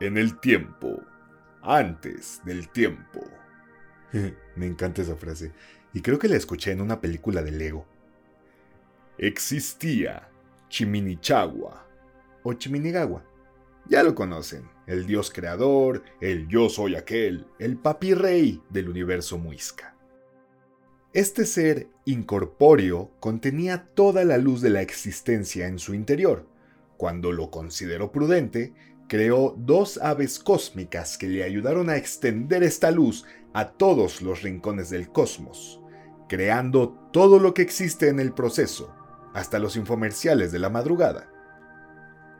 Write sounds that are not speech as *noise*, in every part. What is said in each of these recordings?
En el tiempo. Antes del tiempo. *laughs* Me encanta esa frase. Y creo que la escuché en una película de Lego. Existía Chiminichagua. O Chiminigawa. Ya lo conocen. El dios creador, el yo soy aquel, el papi rey del universo muisca. Este ser incorpóreo contenía toda la luz de la existencia en su interior. Cuando lo consideró prudente, creó dos aves cósmicas que le ayudaron a extender esta luz a todos los rincones del cosmos, creando todo lo que existe en el proceso, hasta los infomerciales de la madrugada.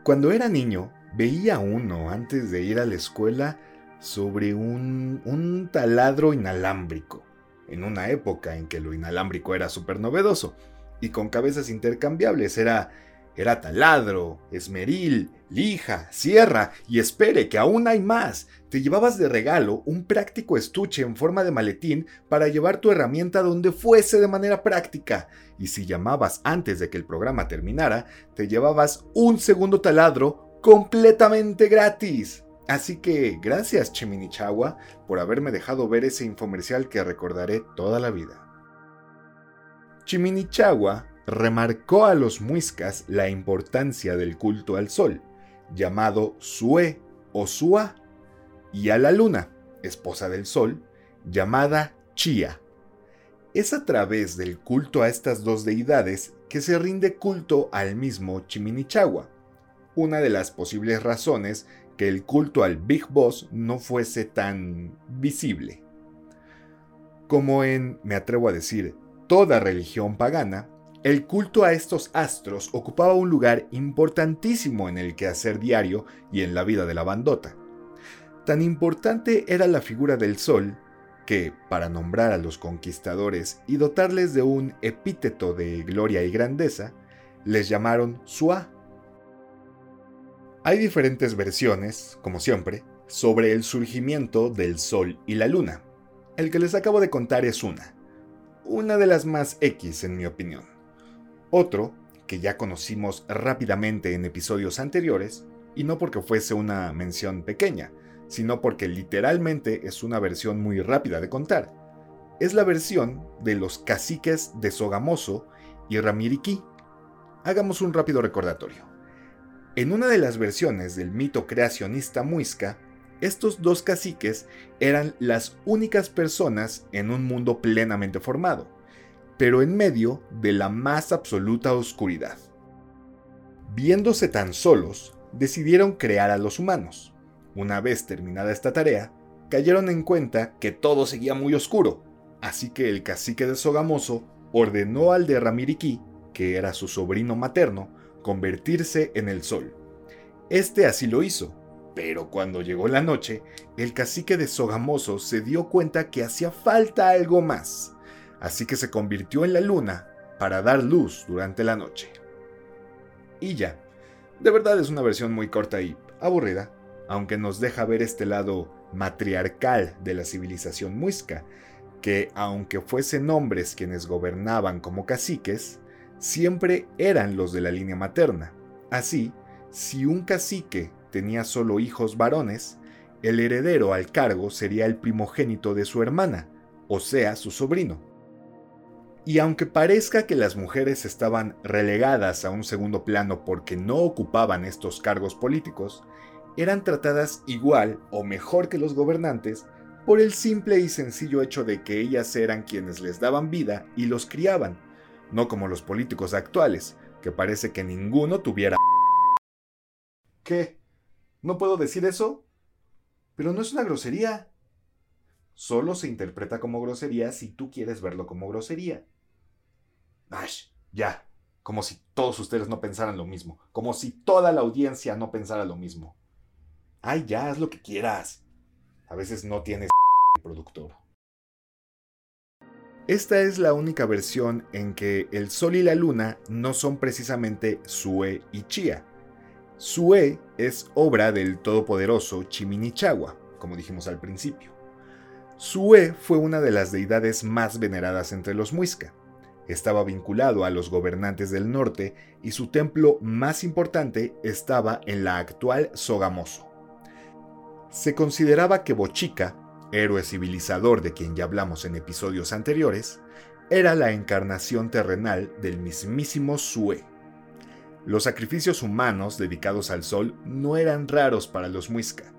Cuando era niño, veía uno antes de ir a la escuela sobre un, un taladro inalámbrico en una época en que lo inalámbrico era súper novedoso, y con cabezas intercambiables era, era taladro, esmeril, lija, sierra, y espere que aún hay más. Te llevabas de regalo un práctico estuche en forma de maletín para llevar tu herramienta donde fuese de manera práctica. Y si llamabas antes de que el programa terminara, te llevabas un segundo taladro completamente gratis. Así que gracias Chiminichagua por haberme dejado ver ese infomercial que recordaré toda la vida. Chiminichagua remarcó a los muiscas la importancia del culto al sol, llamado Sue o Sua, y a la luna, esposa del sol, llamada Chia. Es a través del culto a estas dos deidades que se rinde culto al mismo Chiminichagua, una de las posibles razones que el culto al Big Boss no fuese tan visible. Como en, me atrevo a decir, toda religión pagana, el culto a estos astros ocupaba un lugar importantísimo en el quehacer diario y en la vida de la bandota. Tan importante era la figura del sol que, para nombrar a los conquistadores y dotarles de un epíteto de gloria y grandeza, les llamaron Suá hay diferentes versiones, como siempre, sobre el surgimiento del Sol y la Luna. El que les acabo de contar es una, una de las más X en mi opinión. Otro, que ya conocimos rápidamente en episodios anteriores, y no porque fuese una mención pequeña, sino porque literalmente es una versión muy rápida de contar. Es la versión de los caciques de Sogamoso y Ramiriquí. Hagamos un rápido recordatorio. En una de las versiones del mito creacionista muisca, estos dos caciques eran las únicas personas en un mundo plenamente formado, pero en medio de la más absoluta oscuridad. Viéndose tan solos, decidieron crear a los humanos. Una vez terminada esta tarea, cayeron en cuenta que todo seguía muy oscuro, así que el cacique de Sogamoso ordenó al de Ramiriquí, que era su sobrino materno, convertirse en el sol. Este así lo hizo, pero cuando llegó la noche, el cacique de Sogamoso se dio cuenta que hacía falta algo más, así que se convirtió en la luna para dar luz durante la noche. Y ya, de verdad es una versión muy corta y aburrida, aunque nos deja ver este lado matriarcal de la civilización muisca, que aunque fuesen hombres quienes gobernaban como caciques, siempre eran los de la línea materna. Así, si un cacique tenía solo hijos varones, el heredero al cargo sería el primogénito de su hermana, o sea, su sobrino. Y aunque parezca que las mujeres estaban relegadas a un segundo plano porque no ocupaban estos cargos políticos, eran tratadas igual o mejor que los gobernantes por el simple y sencillo hecho de que ellas eran quienes les daban vida y los criaban, no como los políticos actuales, que parece que ninguno tuviera... *laughs* ¿Qué? ¿No puedo decir eso? Pero no es una grosería. Solo se interpreta como grosería si tú quieres verlo como grosería. Ash, ya. Como si todos ustedes no pensaran lo mismo. Como si toda la audiencia no pensara lo mismo. Ay, ya, haz lo que quieras. A veces no tienes *laughs* productor. Esta es la única versión en que el Sol y la Luna no son precisamente Sue y Chia. Sue es obra del todopoderoso Chiminichagua, como dijimos al principio. Sue fue una de las deidades más veneradas entre los muisca. Estaba vinculado a los gobernantes del norte y su templo más importante estaba en la actual Sogamoso. Se consideraba que Bochica, héroe civilizador de quien ya hablamos en episodios anteriores, era la encarnación terrenal del mismísimo Sue. Los sacrificios humanos dedicados al sol no eran raros para los Muisca.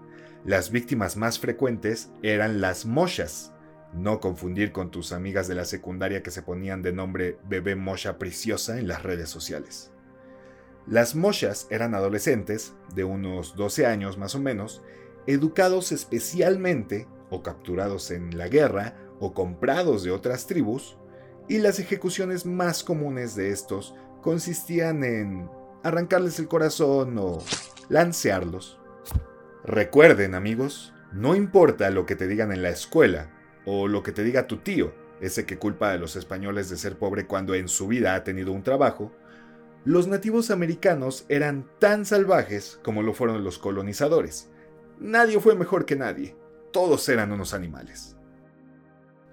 Las víctimas más frecuentes eran las moshas, no confundir con tus amigas de la secundaria que se ponían de nombre bebé mosha preciosa en las redes sociales. Las moshas eran adolescentes, de unos 12 años más o menos, educados especialmente, o capturados en la guerra, o comprados de otras tribus, y las ejecuciones más comunes de estos consistían en arrancarles el corazón o lancearlos. Recuerden amigos, no importa lo que te digan en la escuela o lo que te diga tu tío, ese que culpa a los españoles de ser pobre cuando en su vida ha tenido un trabajo, los nativos americanos eran tan salvajes como lo fueron los colonizadores. Nadie fue mejor que nadie, todos eran unos animales.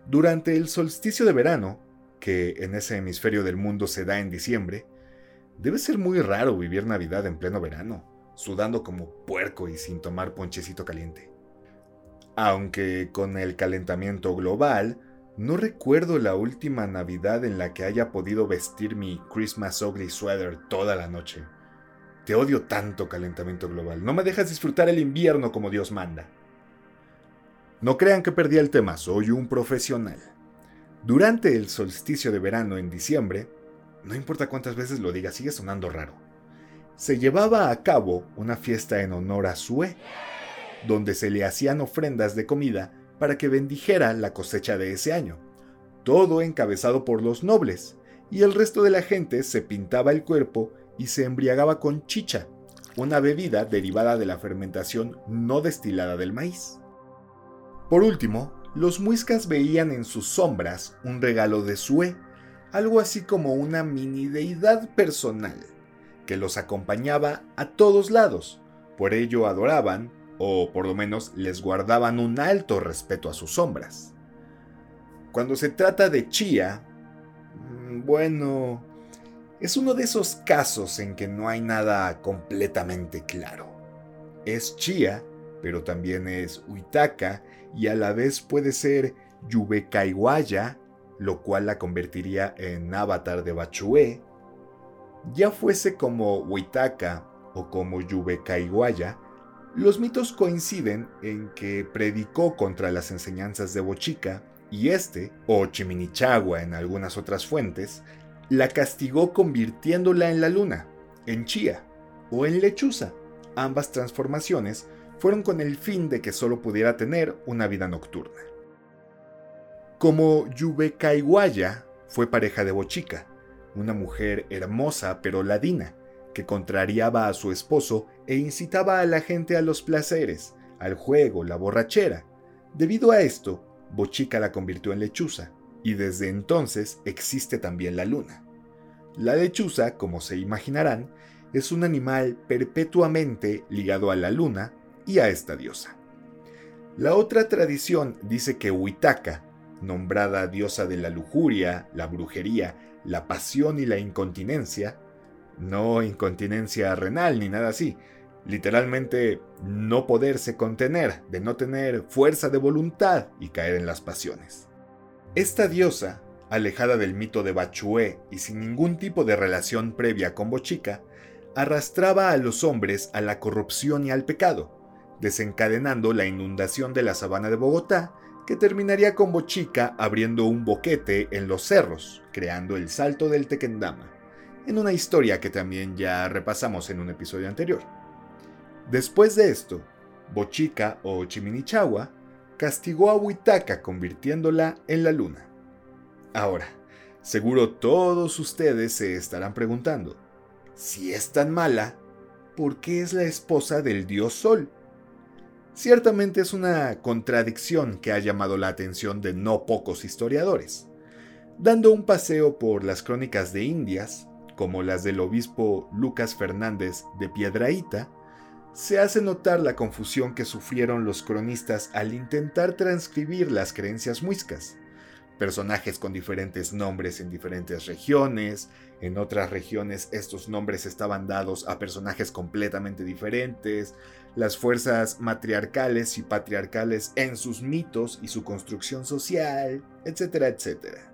Durante el solsticio de verano, que en ese hemisferio del mundo se da en diciembre, debe ser muy raro vivir Navidad en pleno verano, sudando como puerco y sin tomar ponchecito caliente. Aunque con el calentamiento global, no recuerdo la última Navidad en la que haya podido vestir mi Christmas Ugly Sweater toda la noche. Te odio tanto calentamiento global, no me dejas disfrutar el invierno como Dios manda. No crean que perdí el tema, soy un profesional. Durante el solsticio de verano en diciembre, no importa cuántas veces lo diga, sigue sonando raro, se llevaba a cabo una fiesta en honor a Sue, donde se le hacían ofrendas de comida para que bendijera la cosecha de ese año, todo encabezado por los nobles, y el resto de la gente se pintaba el cuerpo y se embriagaba con chicha, una bebida derivada de la fermentación no destilada del maíz. Por último, los muiscas veían en sus sombras un regalo de Sue, algo así como una mini deidad personal, que los acompañaba a todos lados. Por ello adoraban, o por lo menos les guardaban un alto respeto a sus sombras. Cuando se trata de Chía, mm, bueno, es uno de esos casos en que no hay nada completamente claro. Es Chía, pero también es Uitaka y a la vez puede ser Yubekaiwaya, lo cual la convertiría en avatar de Bachue. Ya fuese como Uitaka o como Yubekaiwaya, los mitos coinciden en que predicó contra las enseñanzas de Bochica y este, o Chiminichagua en algunas otras fuentes, la castigó convirtiéndola en la luna, en chía o en lechuza. Ambas transformaciones fueron con el fin de que solo pudiera tener una vida nocturna. Como Yubekaiwaya fue pareja de Bochica, una mujer hermosa pero ladina, que contrariaba a su esposo e incitaba a la gente a los placeres, al juego, la borrachera. Debido a esto, Bochica la convirtió en lechuza, y desde entonces existe también la luna. La lechuza, como se imaginarán, es un animal perpetuamente ligado a la luna y a esta diosa. La otra tradición dice que Huitaca, nombrada diosa de la lujuria, la brujería, la pasión y la incontinencia, no incontinencia renal ni nada así, literalmente no poderse contener, de no tener fuerza de voluntad y caer en las pasiones. Esta diosa, alejada del mito de Bachué y sin ningún tipo de relación previa con Bochica, arrastraba a los hombres a la corrupción y al pecado, desencadenando la inundación de la sabana de Bogotá, que terminaría con Bochica abriendo un boquete en los cerros, creando el salto del Tequendama, en una historia que también ya repasamos en un episodio anterior. Después de esto, Bochica o Chiminichagua castigó a Huitaca convirtiéndola en la luna. Ahora, seguro todos ustedes se estarán preguntando, si es tan mala, ¿por qué es la esposa del dios Sol? Ciertamente es una contradicción que ha llamado la atención de no pocos historiadores. Dando un paseo por las crónicas de Indias, como las del obispo Lucas Fernández de Piedraíta, se hace notar la confusión que sufrieron los cronistas al intentar transcribir las creencias muiscas, personajes con diferentes nombres en diferentes regiones, en otras regiones estos nombres estaban dados a personajes completamente diferentes, las fuerzas matriarcales y patriarcales en sus mitos y su construcción social, etcétera, etcétera.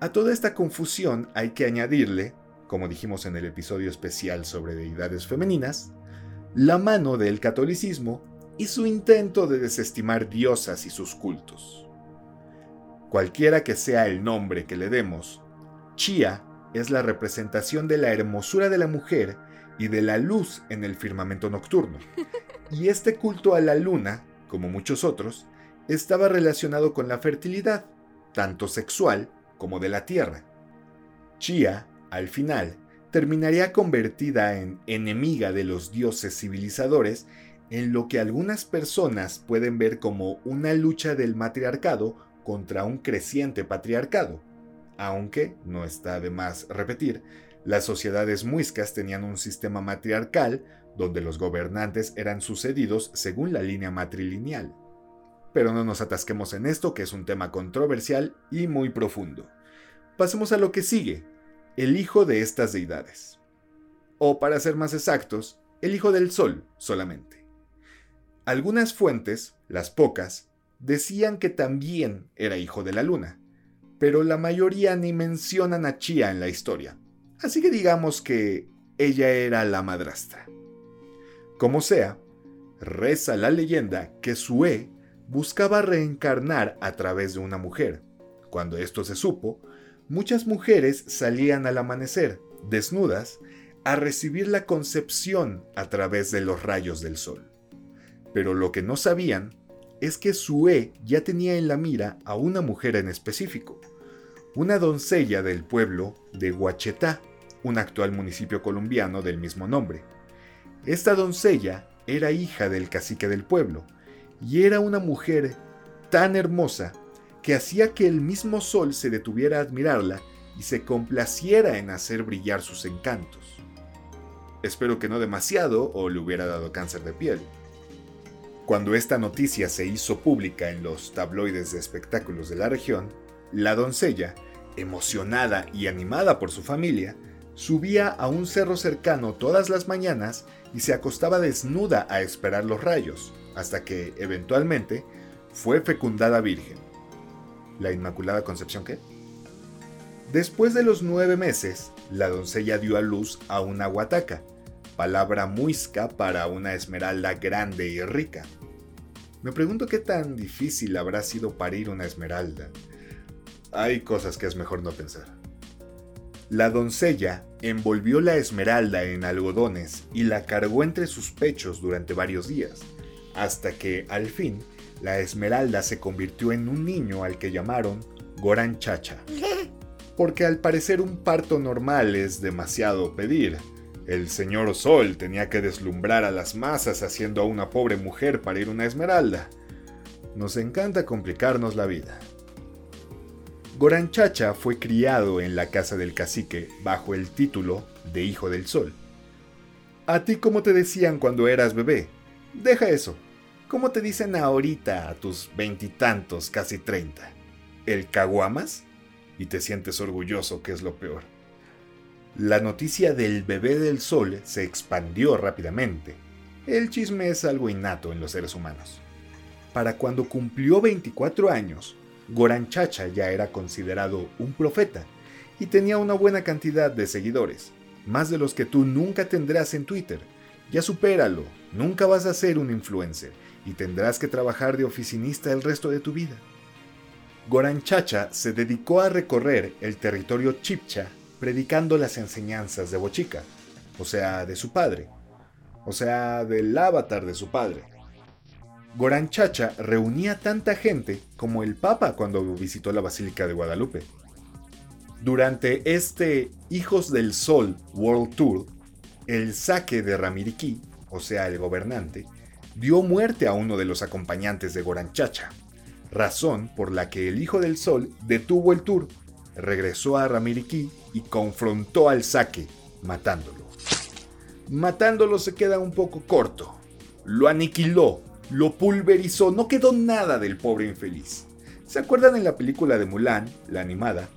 A toda esta confusión hay que añadirle, como dijimos en el episodio especial sobre deidades femeninas, la mano del catolicismo y su intento de desestimar diosas y sus cultos. Cualquiera que sea el nombre que le demos, Chia es la representación de la hermosura de la mujer y de la luz en el firmamento nocturno. *laughs* Y este culto a la luna, como muchos otros, estaba relacionado con la fertilidad, tanto sexual como de la tierra. Chia, al final, terminaría convertida en enemiga de los dioses civilizadores en lo que algunas personas pueden ver como una lucha del matriarcado contra un creciente patriarcado. Aunque, no está de más repetir, las sociedades muiscas tenían un sistema matriarcal donde los gobernantes eran sucedidos según la línea matrilineal. Pero no nos atasquemos en esto, que es un tema controversial y muy profundo. Pasemos a lo que sigue, el hijo de estas deidades. O para ser más exactos, el hijo del sol solamente. Algunas fuentes, las pocas, decían que también era hijo de la luna, pero la mayoría ni mencionan a Chia en la historia, así que digamos que ella era la madrastra. Como sea, reza la leyenda que Sue buscaba reencarnar a través de una mujer. Cuando esto se supo, muchas mujeres salían al amanecer, desnudas, a recibir la concepción a través de los rayos del sol. Pero lo que no sabían es que Sue ya tenía en la mira a una mujer en específico, una doncella del pueblo de Huachetá, un actual municipio colombiano del mismo nombre. Esta doncella era hija del cacique del pueblo y era una mujer tan hermosa que hacía que el mismo sol se detuviera a admirarla y se complaciera en hacer brillar sus encantos. Espero que no demasiado o le hubiera dado cáncer de piel. Cuando esta noticia se hizo pública en los tabloides de espectáculos de la región, la doncella, emocionada y animada por su familia, subía a un cerro cercano todas las mañanas y se acostaba desnuda a esperar los rayos, hasta que, eventualmente, fue fecundada virgen. ¿La Inmaculada Concepción qué? Después de los nueve meses, la doncella dio a luz a una huataca, palabra muisca para una esmeralda grande y rica. Me pregunto qué tan difícil habrá sido parir una esmeralda. Hay cosas que es mejor no pensar. La doncella envolvió la esmeralda en algodones y la cargó entre sus pechos durante varios días, hasta que, al fin, la esmeralda se convirtió en un niño al que llamaron Goran Chacha. Porque al parecer un parto normal es demasiado pedir, el señor Sol tenía que deslumbrar a las masas haciendo a una pobre mujer parir una esmeralda. Nos encanta complicarnos la vida. Goranchacha fue criado en la casa del cacique bajo el título de Hijo del Sol. ¿A ti cómo te decían cuando eras bebé? Deja eso. ¿Cómo te dicen ahorita a tus veintitantos, casi treinta? ¿El caguamas? Y te sientes orgulloso, que es lo peor. La noticia del bebé del sol se expandió rápidamente. El chisme es algo innato en los seres humanos. Para cuando cumplió 24 años, Goran Chacha ya era considerado un profeta y tenía una buena cantidad de seguidores, más de los que tú nunca tendrás en Twitter. Ya supéralo, nunca vas a ser un influencer y tendrás que trabajar de oficinista el resto de tu vida. Goran Chacha se dedicó a recorrer el territorio chipcha predicando las enseñanzas de Bochica, o sea, de su padre, o sea, del avatar de su padre. Goran Chacha reunía tanta gente como el Papa cuando visitó la Basílica de Guadalupe. Durante este Hijos del Sol World Tour, el saque de Ramiriquí, o sea, el gobernante, dio muerte a uno de los acompañantes de Goran Chacha, razón por la que el Hijo del Sol detuvo el tour, regresó a Ramiriquí y confrontó al saque, matándolo. Matándolo se queda un poco corto. Lo aniquiló, lo pulverizó, no quedó nada del pobre infeliz. ¿Se acuerdan en la película de Mulan, la animada?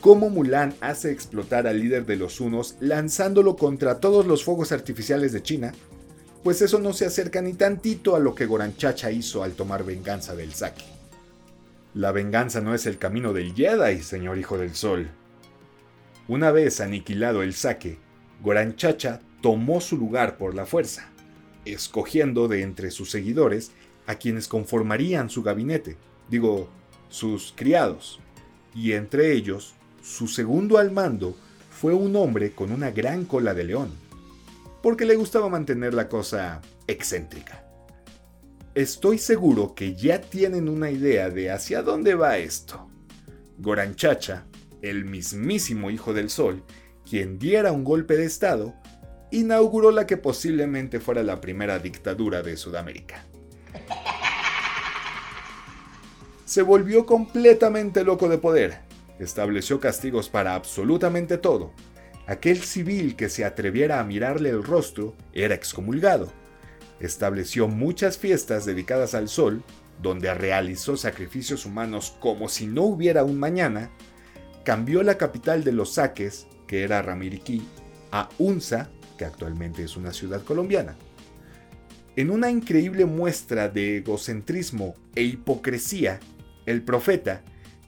Cómo Mulan hace explotar al líder de los unos lanzándolo contra todos los fuegos artificiales de China pues eso no se acerca ni tantito a lo que Goranchacha hizo al tomar venganza del Saki. La venganza no es el camino del Jedi, señor Hijo del Sol. Una vez aniquilado el Sake, Goranchacha tomó su lugar por la fuerza, escogiendo de entre sus seguidores a quienes conformarían su gabinete, digo, sus criados, y entre ellos, su segundo al mando fue un hombre con una gran cola de león porque le gustaba mantener la cosa excéntrica. Estoy seguro que ya tienen una idea de hacia dónde va esto. Goranchacha, el mismísimo hijo del sol, quien diera un golpe de estado, inauguró la que posiblemente fuera la primera dictadura de Sudamérica. Se volvió completamente loco de poder, estableció castigos para absolutamente todo, Aquel civil que se atreviera a mirarle el rostro era excomulgado. Estableció muchas fiestas dedicadas al sol, donde realizó sacrificios humanos como si no hubiera un mañana, cambió la capital de los saques, que era Ramiriquí, a Unza, que actualmente es una ciudad colombiana. En una increíble muestra de egocentrismo e hipocresía, el profeta,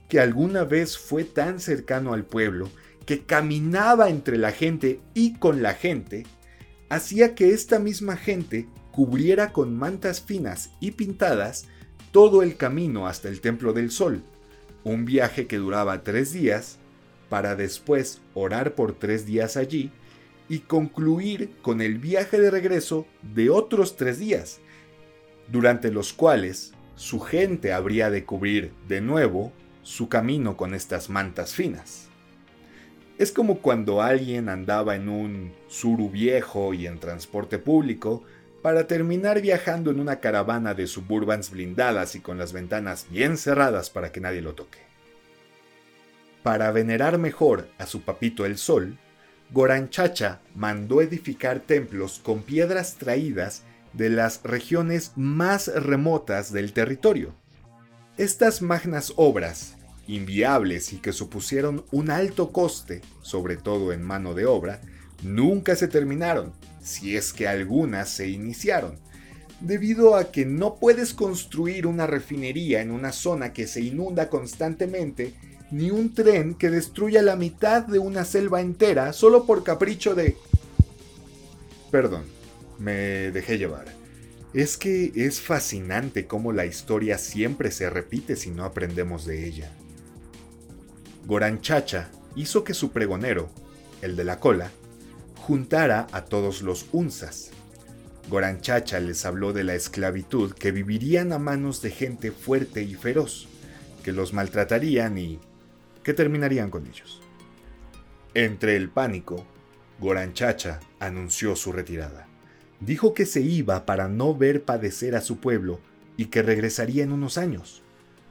que alguna vez fue tan cercano al pueblo que caminaba entre la gente y con la gente, hacía que esta misma gente cubriera con mantas finas y pintadas todo el camino hasta el Templo del Sol, un viaje que duraba tres días, para después orar por tres días allí y concluir con el viaje de regreso de otros tres días, durante los cuales su gente habría de cubrir de nuevo su camino con estas mantas finas. Es como cuando alguien andaba en un suru viejo y en transporte público para terminar viajando en una caravana de suburbans blindadas y con las ventanas bien cerradas para que nadie lo toque. Para venerar mejor a su papito el sol, Goranchacha mandó edificar templos con piedras traídas de las regiones más remotas del territorio. Estas magnas obras inviables y que supusieron un alto coste, sobre todo en mano de obra, nunca se terminaron, si es que algunas se iniciaron, debido a que no puedes construir una refinería en una zona que se inunda constantemente, ni un tren que destruya la mitad de una selva entera solo por capricho de... Perdón, me dejé llevar. Es que es fascinante cómo la historia siempre se repite si no aprendemos de ella. Goranchacha hizo que su pregonero, el de la cola, juntara a todos los unzas. Goranchacha les habló de la esclavitud que vivirían a manos de gente fuerte y feroz, que los maltratarían y que terminarían con ellos. Entre el pánico, Goranchacha anunció su retirada. Dijo que se iba para no ver padecer a su pueblo y que regresaría en unos años,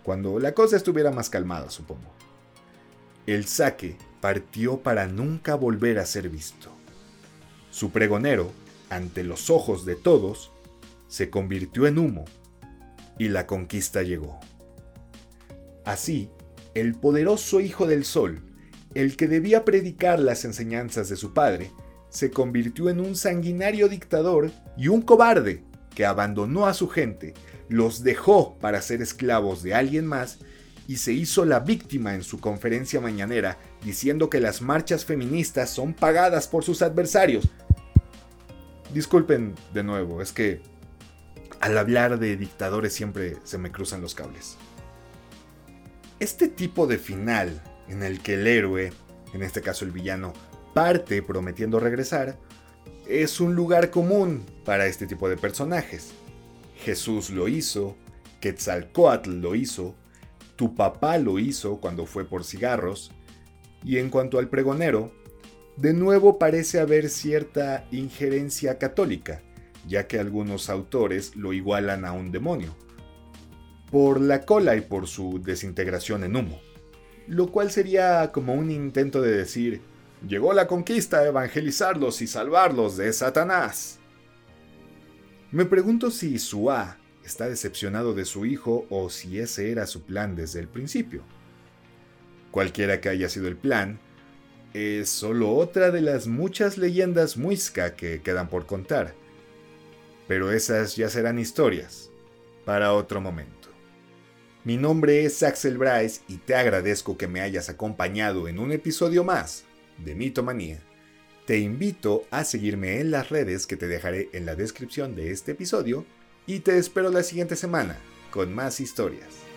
cuando la cosa estuviera más calmada, supongo. El saque partió para nunca volver a ser visto. Su pregonero, ante los ojos de todos, se convirtió en humo y la conquista llegó. Así, el poderoso Hijo del Sol, el que debía predicar las enseñanzas de su padre, se convirtió en un sanguinario dictador y un cobarde que abandonó a su gente, los dejó para ser esclavos de alguien más y se hizo la víctima en su conferencia mañanera, diciendo que las marchas feministas son pagadas por sus adversarios. Disculpen de nuevo, es que al hablar de dictadores siempre se me cruzan los cables. Este tipo de final, en el que el héroe, en este caso el villano, parte prometiendo regresar, es un lugar común para este tipo de personajes. Jesús lo hizo, Quetzalcoatl lo hizo, tu papá lo hizo cuando fue por cigarros. Y en cuanto al pregonero, de nuevo parece haber cierta injerencia católica, ya que algunos autores lo igualan a un demonio, por la cola y por su desintegración en humo, lo cual sería como un intento de decir, llegó la conquista a evangelizarlos y salvarlos de Satanás. Me pregunto si Suá está decepcionado de su hijo o si ese era su plan desde el principio. Cualquiera que haya sido el plan, es solo otra de las muchas leyendas muisca que quedan por contar. Pero esas ya serán historias para otro momento. Mi nombre es Axel Bryce y te agradezco que me hayas acompañado en un episodio más de Mitomanía. Te invito a seguirme en las redes que te dejaré en la descripción de este episodio y te espero la siguiente semana con más historias.